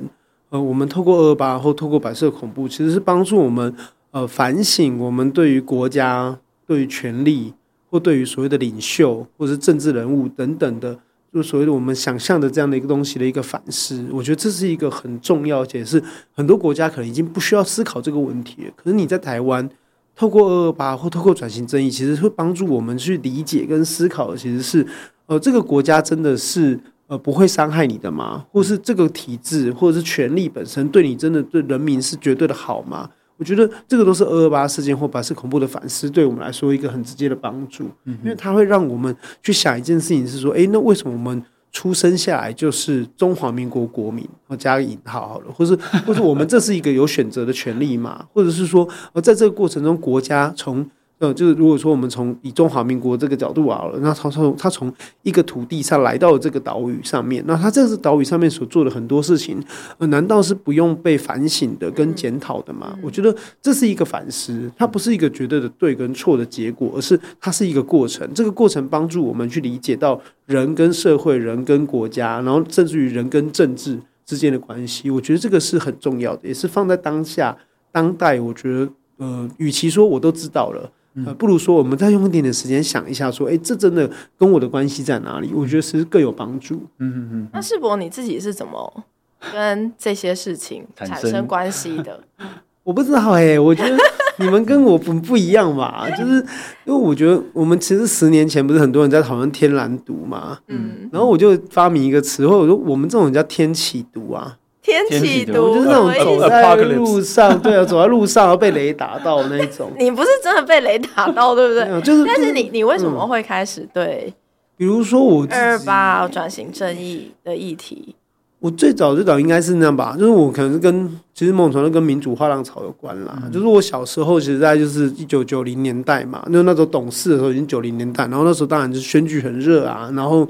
呃，我们透过二二八或透过白色恐怖，其实是帮助我们呃反省我们对于国家、对于权力或对于所谓的领袖或是政治人物等等的，就所谓的我们想象的这样的一个东西的一个反思。我觉得这是一个很重要，而且是很多国家可能已经不需要思考这个问题。可是你在台湾，透过二二八或透过转型正义，其实会帮助我们去理解跟思考的，其实是。呃，这个国家真的是呃不会伤害你的吗？或是这个体制或者是权力本身对你真的对人民是绝对的好吗？我觉得这个都是二二八事件或白色恐怖的反思，对我们来说一个很直接的帮助，因为它会让我们去想一件事情，是说，哎，那为什么我们出生下来就是中华民国国民？我加个引号好了，或是或是我们这是一个有选择的权利嘛？或者是说，呃，在这个过程中，国家从呃，就是如果说我们从以中华民国这个角度啊，那他从他从一个土地上来到了这个岛屿上面，那他这个岛屿上面所做的很多事情，呃，难道是不用被反省的跟检讨的吗？我觉得这是一个反思，它不是一个绝对的对跟错的结果，而是它是一个过程。这个过程帮助我们去理解到人跟社会、人跟国家，然后甚至于人跟政治之间的关系。我觉得这个是很重要的，也是放在当下当代。我觉得，呃，与其说我都知道了。呃，不如说，我们再用一点点时间想一下，说，哎，这真的跟我的关系在哪里？我觉得是更有帮助。嗯嗯嗯。那世博你自己是怎么跟这些事情 *laughs* 产生关系的？*laughs* 我不知道哎，我觉得你们跟我不 *laughs* 不一样吧？就是因为我觉得我们其实十年前不是很多人在讨论天然毒嘛，嗯，然后我就发明一个词或者说我们这种人叫天启毒啊。天气毒就是那种走在路上，对啊，走在路上要被雷打到那一种。你不是真的被雷打到，对不对？就是，但是你你为什么会开始对？比如说我二二八转型正义的议题，我最早最早应该是那样吧，就是我可能是跟其实某种程度跟民主化浪潮有关啦。嗯、就是我小时候，其实在就是一九九零年代嘛，那那时候懂事的时候已经九零年代，然后那时候当然就是选举很热啊，然后。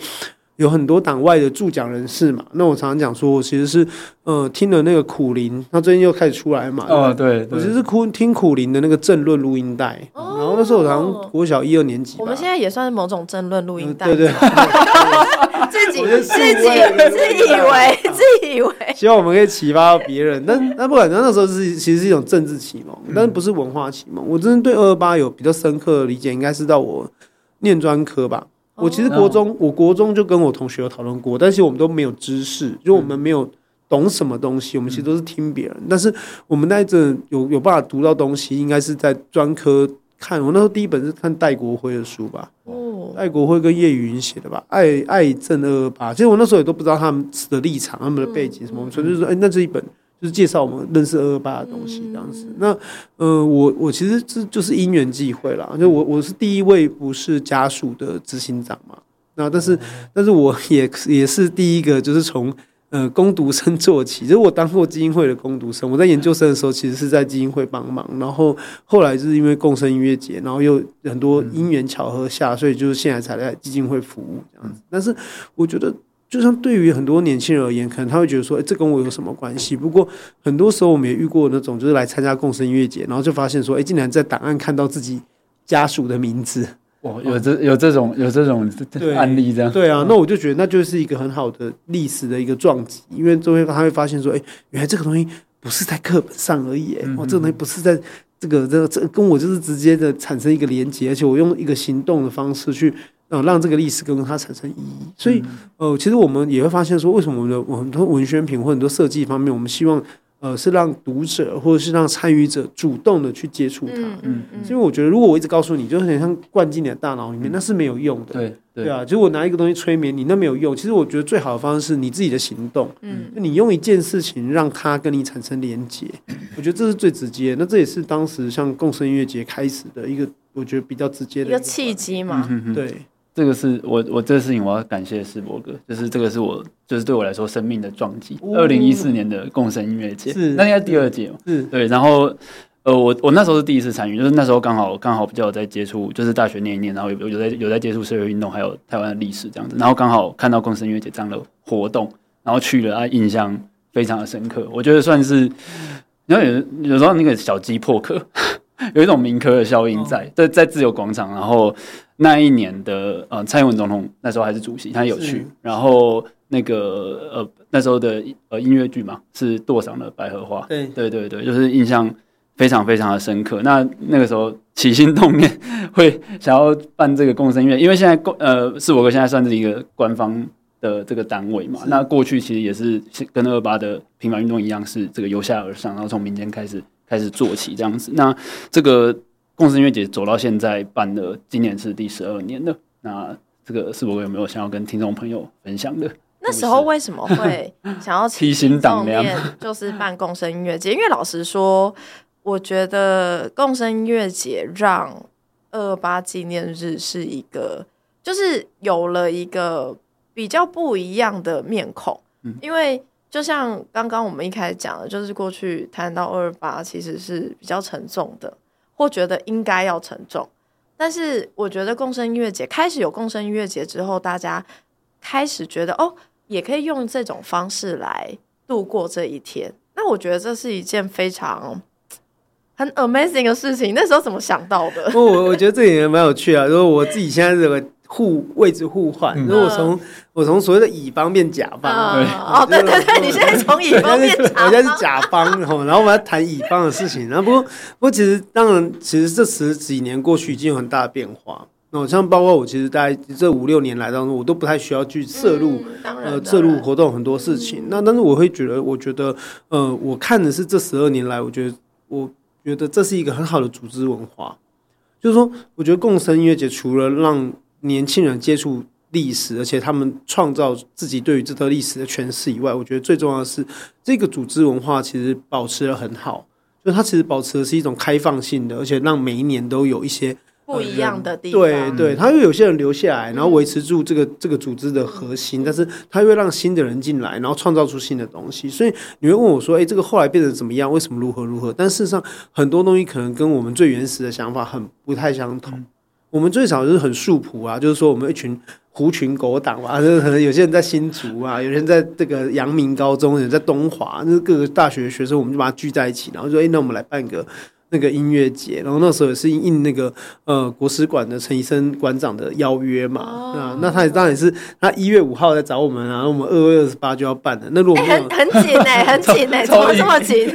有很多党外的助讲人士嘛，那我常常讲说，我其实是呃听了那个苦林，他最近又开始出来嘛。哦，对，我其实是哭听苦林的那个政论录音带，哦、然后那时候我好像国小一二年级。我们现在也算是某种政论录音带，对对，*laughs* 自己自己自以为 *laughs* 自以为，希望我们可以启发到别人。但那不管，那那时候是其实是一种政治启蒙，但是不是文化启蒙。我真的对二二八有比较深刻的理解，应该是到我念专科吧。我其实国中，oh. 我国中就跟我同学有讨论过，但是我们都没有知识，就我们没有懂什么东西，我们其实都是听别人。但是我们那一阵有有办法读到东西，应该是在专科看。我那时候第一本是看戴国辉的书吧，哦，戴国辉跟叶宇云写的吧，《爱爱正二二八》。其实我那时候也都不知道他们的立场、他们的背景什么，我们纯粹说，哎，那这一本。就是介绍我们认识二二八的东西，这样子。嗯、那，呃，我我其实这就是因缘际会啦。就我我是第一位不是家属的执行长嘛。那但是，但是我也也是第一个，就是从呃攻读生做起。就是我当过基金会的攻读生，我在研究生的时候，其实是在基金会帮忙。然后后来就是因为共生音乐节，然后又很多因缘巧合下，所以就是现在才在基金会服务这样子。但是我觉得。就像对于很多年轻人而言，可能他会觉得说：“哎，这跟我有什么关系？”不过很多时候我们也遇过那种，就是来参加共生音乐节，然后就发现说：“哎，竟然在档案看到自己家属的名字。”哦，有这有这种有这种案例这样。对啊，那我就觉得那就是一个很好的历史的一个撞击，因为终于他会发现说：“哎，原来这个东西不是在课本上而已，哎，哦，这个东西不是在这个这个这跟我就是直接的产生一个连接，而且我用一个行动的方式去。”呃，让这个历史跟它产生意义，所以，呃，其实我们也会发现说，为什么我们的很多文宣品或很多设计方面，我们希望，呃，是让读者或者是让参与者主动的去接触它，嗯嗯，嗯，因为我觉得，如果我一直告诉你，就有点像灌进你的大脑里面，那是没有用的，对对，啊，就我拿一个东西催眠你，那没有用。其实我觉得最好的方式是你自己的行动，嗯，你用一件事情让它跟你产生连接，我觉得这是最直接。那这也是当时像共生音乐节开始的一个，我觉得比较直接的一个，一个契机嘛，对。这个是我我这个事情我要感谢世博哥，就是这个是我就是对我来说生命的撞击。二零一四年的共生音乐节，是那应该第二届嘛？是对，然后呃我我那时候是第一次参与，就是那时候刚好刚好比较有在接触，就是大学念一念，然后有有在有在接触社会运动，还有台湾的历史这样子，然后刚好看到共生音乐节这样的活动，然后去了，啊印象非常的深刻，我觉得算是，然后有有时候那个小鸡破壳。*laughs* 有一种民科的效应在，在在自由广场，然后那一年的呃蔡英文总统那时候还是主席，他有去，然后那个呃那时候的呃音乐剧嘛是剁赏的百合花，对对对对，就是印象非常非常的深刻。那那个时候起心动念会想要办这个共生音乐，因为现在共呃世博哥现在算是一个官方的这个单位嘛，那过去其实也是跟二八的平反运动一样，是这个由下而上，然后从民间开始。开始做起这样子，那这个共生音乐节走到现在办了，今年是第十二年了。那这个世博哥有没有想要跟听众朋友分享的？那时候为什么会 *laughs* 想要提心动念，就是办共生音乐节？因为老实说，我觉得共生音乐节让二二八纪念日是一个，就是有了一个比较不一样的面孔，嗯，因为。就像刚刚我们一开始讲的，就是过去谈到二二八其实是比较沉重的，或觉得应该要沉重。但是我觉得共生音乐节开始有共生音乐节之后，大家开始觉得哦，也可以用这种方式来度过这一天。那我觉得这是一件非常很 amazing 的事情。那时候怎么想到的？我我觉得这也蛮有趣啊，因为我自己现在这个。互位置互换，如果从我从所谓的乙方变甲方，哦，对对对，你现在从乙方变甲方，我现在是甲方，然后我们要谈乙方的事情。然后不过不过，其实当然，其实这十几年过去已经有很大的变化。那像包括我，其实大概这五六年来当中，我都不太需要去涉入呃涉入活动很多事情。那但是我会觉得，我觉得呃，我看的是这十二年来，我觉得我觉得这是一个很好的组织文化。就是说，我觉得共生音乐节除了让年轻人接触历史，而且他们创造自己对于这段历史的诠释以外，我觉得最重要的是这个组织文化其实保持的很好，就它其实保持的是一种开放性的，而且让每一年都有一些不一样的地方。对对，他又有些人留下来，然后维持住这个这个组织的核心，但是他又会让新的人进来，然后创造出新的东西。所以你会问我说：“哎，这个后来变成怎么样？为什么如何如何？”但事实上，很多东西可能跟我们最原始的想法很不太相同。我们最早就是很素朴啊，就是说我们一群狐群狗党啊，就是可能有些人在新竹啊，有些人在这个阳明高中，有人在东华，就是各个大学的学生，我们就把它聚在一起，然后说：“哎，那我们来办个。”那个音乐节，然后那时候也是应那个呃国史馆的陈医生馆长的邀约嘛，啊、哦，那他当然是他一月五号来找我们，然后我们二月二十八就要办的。那如果没有、欸、很很紧哎，很紧哎，怎么这么紧？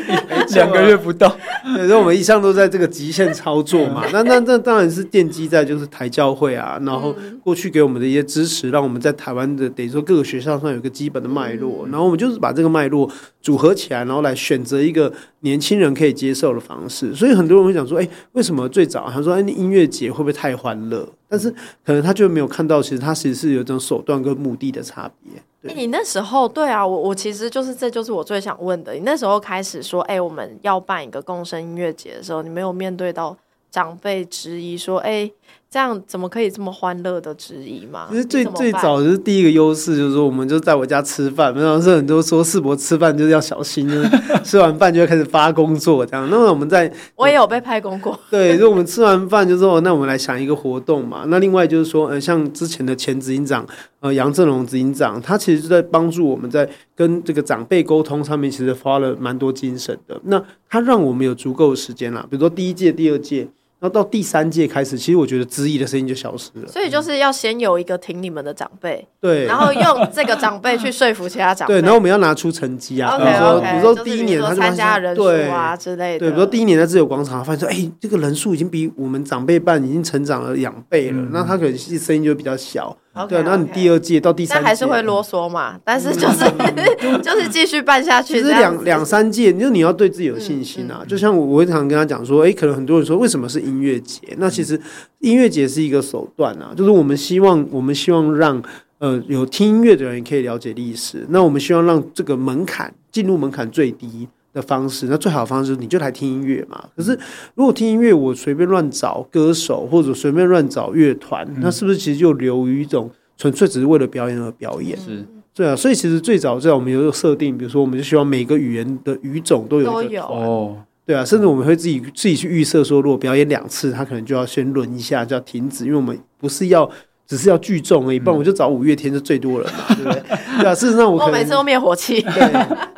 两个月不到，*laughs* 对，所以我们一向都在这个极限操作嘛。*laughs* 那那那当然是奠基在就是台教会啊，然后过去给我们的一些支持，让我们在台湾的等于说各个学校上有一个基本的脉络，然后我们就是把这个脉络组合起来，然后来选择一个年轻人可以接受的方式。所以很多人会想说，哎、为什么最早他说，哎、音乐节会不会太欢乐？但是可能他就没有看到，其实他其实是有一种手段跟目的的差别。欸、你那时候对啊，我我其实就是这就是我最想问的。你那时候开始说，哎、我们要办一个共生音乐节的时候，你没有面对到长辈质疑说，哎、这样怎么可以这么欢乐的质疑嘛？其实最最早就是第一个优势，就是说我们就在我家吃饭，然后是很多说世博吃饭就是要小心，*laughs* 吃完饭就要开始发工作这样。那么我们在我也有被派工过，*laughs* 对，就我们吃完饭就说，那我们来想一个活动嘛。那另外就是说，呃，像之前的前执行长呃杨振龙执行长，他其实就在帮助我们在跟这个长辈沟通上面，其实花了蛮多精神的。那他让我们有足够的时间啦，比如说第一届、第二届。然后到第三届开始，其实我觉得质疑的声音就消失了。所以就是要先有一个挺你们的长辈，对，然后用这个长辈去说服其他长辈。对，然后我们要拿出成绩啊，比如说，比如说第一年他参加人数啊之类的。对，比如说第一年在自由广场，发现说，哎，这个人数已经比我们长辈办已经成长了两倍了，那他可能声音就比较小。对，那你第二届到第三届，还是会啰嗦嘛？但是就是 *laughs* *laughs* 就是继续办下去。其实两两三届，就你要对自己有信心啊。就像我，我常跟他讲说，哎，可能很多人说，为什么是音乐节？那其实音乐节是一个手段啊，就是我们希望，我们希望让呃有听音乐的人可以了解历史。那我们希望让这个门槛进入门槛最低的方式，那最好的方式你就来听音乐嘛。可是如果听音乐，我随便乱找歌手或者随便乱找乐团，那是不是其实就流于一种纯粹只是为了表演而表演？是，对啊。所以其实最早在我们有设定，比如说我们就希望每个语言的语种都有一个团，哦，对啊。甚至我们会自己自己去预设说，如果表演两次，他可能就要先轮一下，就要停止，因为我们不是要。只是要聚众而已，不然我就找五月天是最多人嘛，*laughs* 对不对？对啊，事实上我我每次都灭火器，对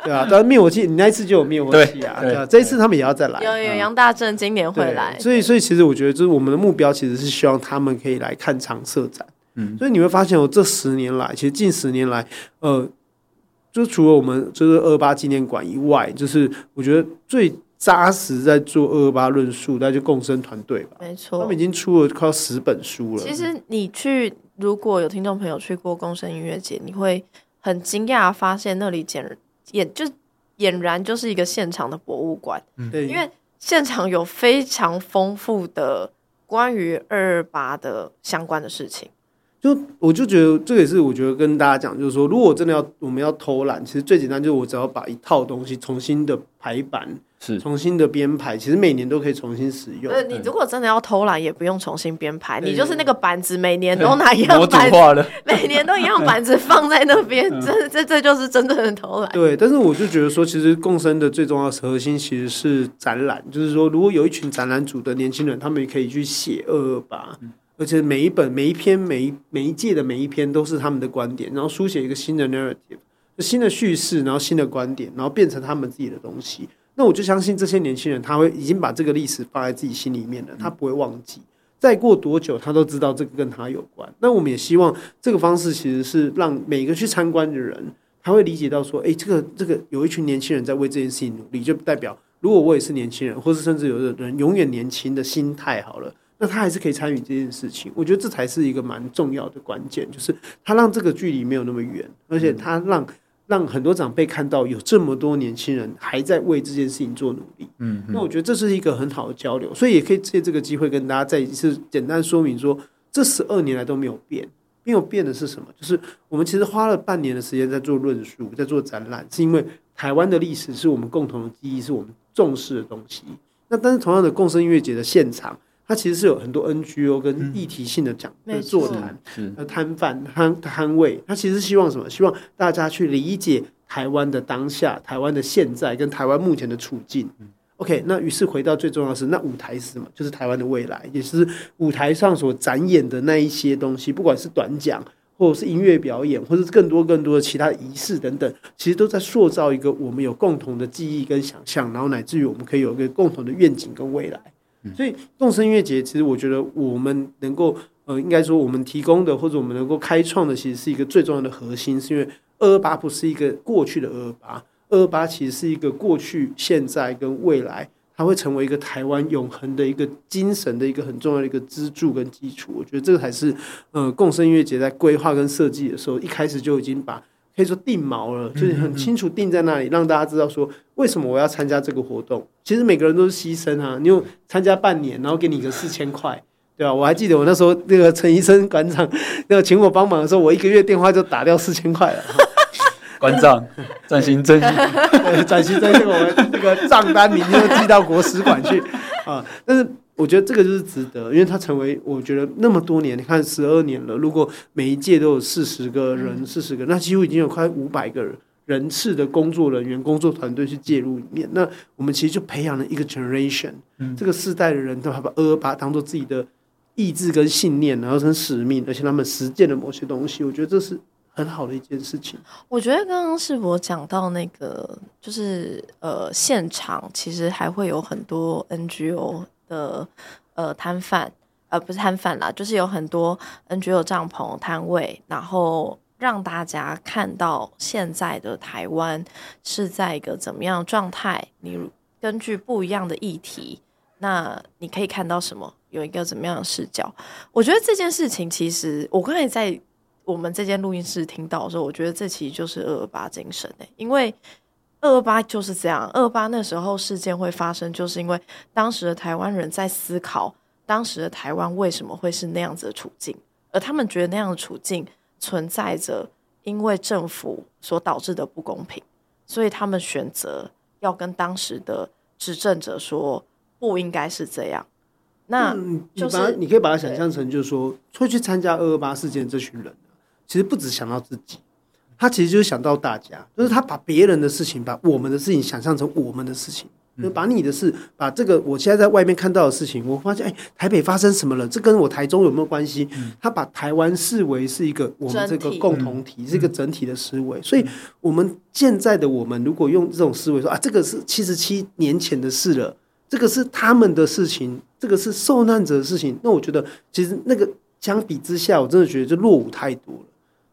对啊，当然灭火器，你那一次就有灭火器啊，对啊，这一次他们也要再来，有有杨大正今年会来，所以所以其实我觉得，就是我们的目标其实是希望他们可以来看场设展，嗯，所以你会发现，我这十年来，其实近十年来，呃，就除了我们就是二八纪念馆以外，就是我觉得最。扎实在做二二八论述，那就共生团队吧。没错，他们已经出了快要十本书了。其实你去，如果有听众朋友去过共生音乐节，你会很惊讶发现那里简俨就俨然就是一个现场的博物馆。对，因为现场有非常丰富的关于二二八的相关的事情。就我就觉得这个也是我觉得跟大家讲，就是说，如果真的要我们要偷懒，其实最简单就是我只要把一套东西重新的排版。是。重新的编排，其实每年都可以重新使用。呃，你如果真的要偷懒，也不用重新编排，你就是那个板子，每年都拿一样板子，*laughs* *laughs* 每年都一样板子放在那边，*laughs* 这这这就是真正的偷懒。对，但是我就觉得说，其实共生的最重要的核心其实是展览，就是说，如果有一群展览组的年轻人，他们也可以去写二二八，而且每一本、每一篇、每一每一届的每一篇都是他们的观点，然后书写一个新的 narrative，新的叙事，然后新的观点，然后变成他们自己的东西。那我就相信这些年轻人，他会已经把这个历史放在自己心里面了，他不会忘记。再过多久，他都知道这个跟他有关。那我们也希望这个方式其实是让每个去参观的人，他会理解到说，哎，这个这个有一群年轻人在为这件事情努力，就代表如果我也是年轻人，或是甚至有的人永远年轻的心态好了，那他还是可以参与这件事情。我觉得这才是一个蛮重要的关键，就是他让这个距离没有那么远，而且他让。让很多长辈看到有这么多年轻人还在为这件事情做努力，嗯，那我觉得这是一个很好的交流，所以也可以借这个机会跟大家再一次简单说明说，这十二年来都没有变，没有变的是什么？就是我们其实花了半年的时间在做论述，在做展览，是因为台湾的历史是我们共同的记忆，是我们重视的东西。那但是同样的共生音乐节的现场。它其实是有很多 NGO 跟议题性的讲、嗯、座谈、呃摊贩摊摊位，它其实希望什么？希望大家去理解台湾的当下、台湾的现在跟台湾目前的处境。嗯、OK，那于是回到最重要的是，那舞台是什么？就是台湾的未来，也是舞台上所展演的那一些东西，不管是短讲。或者是音乐表演，或者是更多更多的其他仪式等等，其实都在塑造一个我们有共同的记忆跟想象，然后乃至于我们可以有一个共同的愿景跟未来。所以动声音乐节，其实我觉得我们能够，呃，应该说我们提供的或者我们能够开创的，其实是一个最重要的核心，是因为二二八不是一个过去的二二八，二二八其实是一个过去、现在跟未来。它会成为一个台湾永恒的一个精神的一个很重要的一个支柱跟基础，我觉得这个才是呃共生音乐节在规划跟设计的时候，一开始就已经把可以说定锚了，就是很清楚定在那里，让大家知道说为什么我要参加这个活动。其实每个人都是牺牲啊，你有参加半年，然后给你个四千块，对吧？我还记得我那时候那个陈医生馆长那个请我帮忙的时候，我一个月电话就打掉四千块了。*laughs* 馆长，转型正义，*laughs* 转型正义，我们这个账单明天就寄到国史馆去啊！但是我觉得这个就是值得，因为他成为我觉得那么多年，你看十二年了，如果每一届都有四十个人，四十个，那几乎已经有快五百个人人次的工作人员、工作团队去介入里面。那我们其实就培养了一个 generation，这个世代的人都把二二八当做自己的意志跟信念，然后成使命，而且他们实践了某些东西。我觉得这是。很好的一件事情。我觉得刚刚是我讲到那个，就是呃，现场其实还会有很多 NGO 的呃摊贩，呃不是摊贩啦，就是有很多 NGO 帐篷摊位，然后让大家看到现在的台湾是在一个怎么样的状态。你根据不一样的议题，那你可以看到什么？有一个怎么样的视角？我觉得这件事情其实我刚才在。我们这间录音室听到的时候，我觉得这其实就是二二八精神诶，因为二二八就是这样，二二八那时候事件会发生，就是因为当时的台湾人在思考，当时的台湾为什么会是那样子的处境，而他们觉得那样的处境存在着因为政府所导致的不公平，所以他们选择要跟当时的执政者说不应该是这样。那就是、嗯、你，你可以把它想象成，就是说会去参加二二八事件这群人。其实不只想到自己，他其实就是想到大家，就是他把别人的事情，把我们的事情想象成我们的事情，就把你的事，把这个我现在在外面看到的事情，我发现哎，台北发生什么了？这跟我台中有没有关系？他把台湾视为是一个我们这个共同体，是一个整体的思维。所以，我们现在的我们，如果用这种思维说啊，这个是七十七年前的事了，这个是他们的事情，这个是受难者的事情，那我觉得其实那个相比之下，我真的觉得就落伍太多了。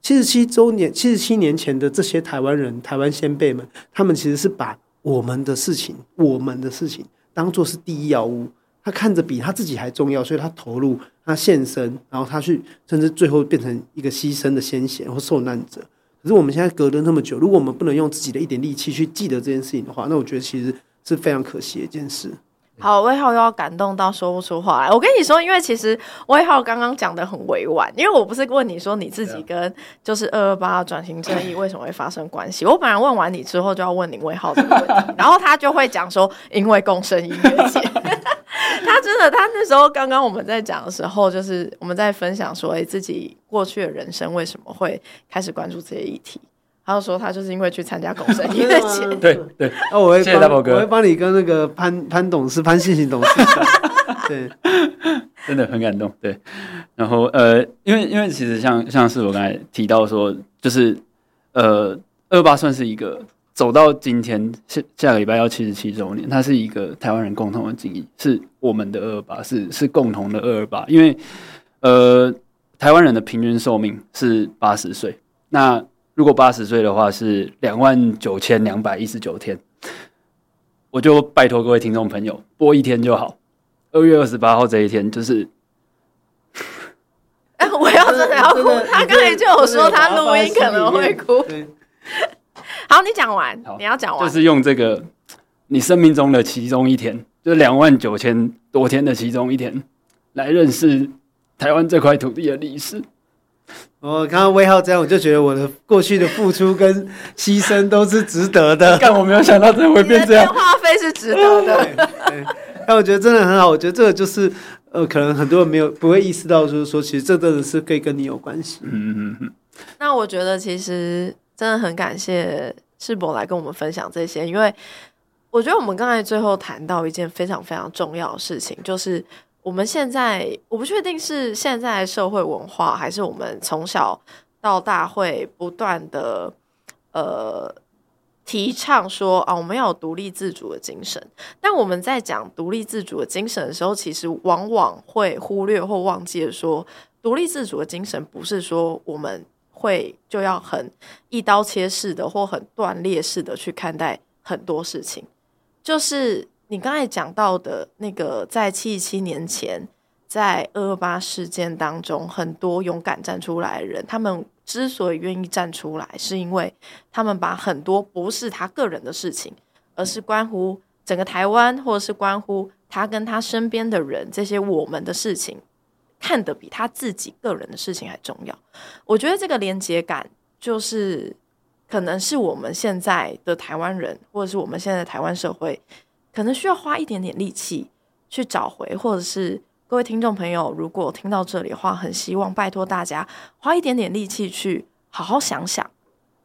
七十七周年，七十七年前的这些台湾人、台湾先辈们，他们其实是把我们的事情、我们的事情当做是第一要务。他看着比他自己还重要，所以他投入、他献身，然后他去，甚至最后变成一个牺牲的先贤或受难者。可是我们现在隔了那么久，如果我们不能用自己的一点力气去记得这件事情的话，那我觉得其实是非常可惜的一件事。好，威浩又要感动到说不出话来。我跟你说，因为其实威浩刚刚讲的很委婉，因为我不是问你说你自己跟就是二二八转型正义为什么会发生关系。我本来问完你之后就要问你威浩这个问题，然后他就会讲说，因为共生音乐节。*laughs* 他真的，他那时候刚刚我们在讲的时候，就是我们在分享说，哎，自己过去的人生为什么会开始关注这些议题。他就说他就是因为去参加狗生音乐节，对对。那我会谢谢大宝哥，我会帮你跟那个潘潘董事、潘信行董事，*laughs* 对，真的很感动。对，然后呃，因为因为其实像像是我刚才提到说，就是呃，二八算是一个走到今天下下个礼拜要七十七周年，它是一个台湾人共同的记忆，是我们的二二八，是是共同的二二八。因为呃，台湾人的平均寿命是八十岁，那。如果八十岁的话是两万九千两百一十九天，我就拜托各位听众朋友播一天就好。二月二十八号这一天就是，哎，我要真的要哭。他刚才就有说他录音可能会哭。好，你讲完，你要讲完，就是用这个你生命中的其中一天，就是两万九千多天的其中一天，来认识台湾这块土地的历史。我刚刚威浩这样，我就觉得我的过去的付出跟牺牲都是值得的。*laughs* 但我没有想到这会变这样。电话费是值得的。*laughs* 但我觉得真的很好。我觉得这个就是呃，可能很多人没有不会意识到，就是说，其实这真的是可以跟你有关系。嗯嗯嗯。那我觉得其实真的很感谢世博来跟我们分享这些，因为我觉得我们刚才最后谈到一件非常非常重要的事情，就是我们现在我不确定是现在社会文化，还是我们从小到大会不断的呃。提倡说啊，我们要有独立自主的精神。但我们在讲独立自主的精神的时候，其实往往会忽略或忘记了说，独立自主的精神不是说我们会就要很一刀切式的或很断裂式的去看待很多事情。就是你刚才讲到的那个，在七十七年前，在二二八事件当中，很多勇敢站出来的人，他们。之所以愿意站出来，是因为他们把很多不是他个人的事情，而是关乎整个台湾，或者是关乎他跟他身边的人这些我们的事情，看得比他自己个人的事情还重要。我觉得这个连接感，就是可能是我们现在的台湾人，或者是我们现在的台湾社会，可能需要花一点点力气去找回，或者是。各位听众朋友，如果听到这里的话，很希望拜托大家花一点点力气去好好想想，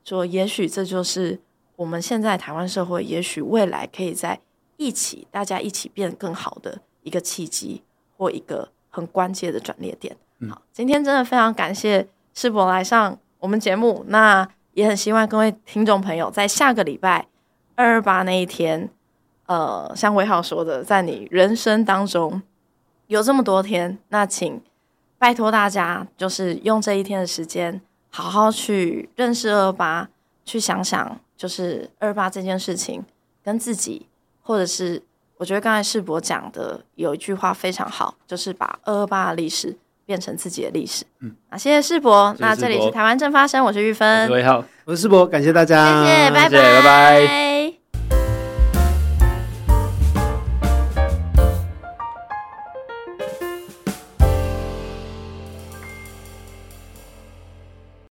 说也许这就是我们现在台湾社会，也许未来可以在一起，大家一起变得更好的一个契机或一个很关键的转捩点。好，今天真的非常感谢世博来上我们节目，那也很希望各位听众朋友在下个礼拜二二八那一天，呃，像威浩说的，在你人生当中。有这么多天，那请拜托大家，就是用这一天的时间，好好去认识二二八，去想想，就是二二八这件事情跟自己，或者是我觉得刚才世博讲的有一句话非常好，就是把二二八的历史变成自己的历史。嗯，啊，谢谢世博。那这里是台湾正发生，我是玉芬，我是威浩，我是世博，感谢大家，谢谢，拜拜，拜拜。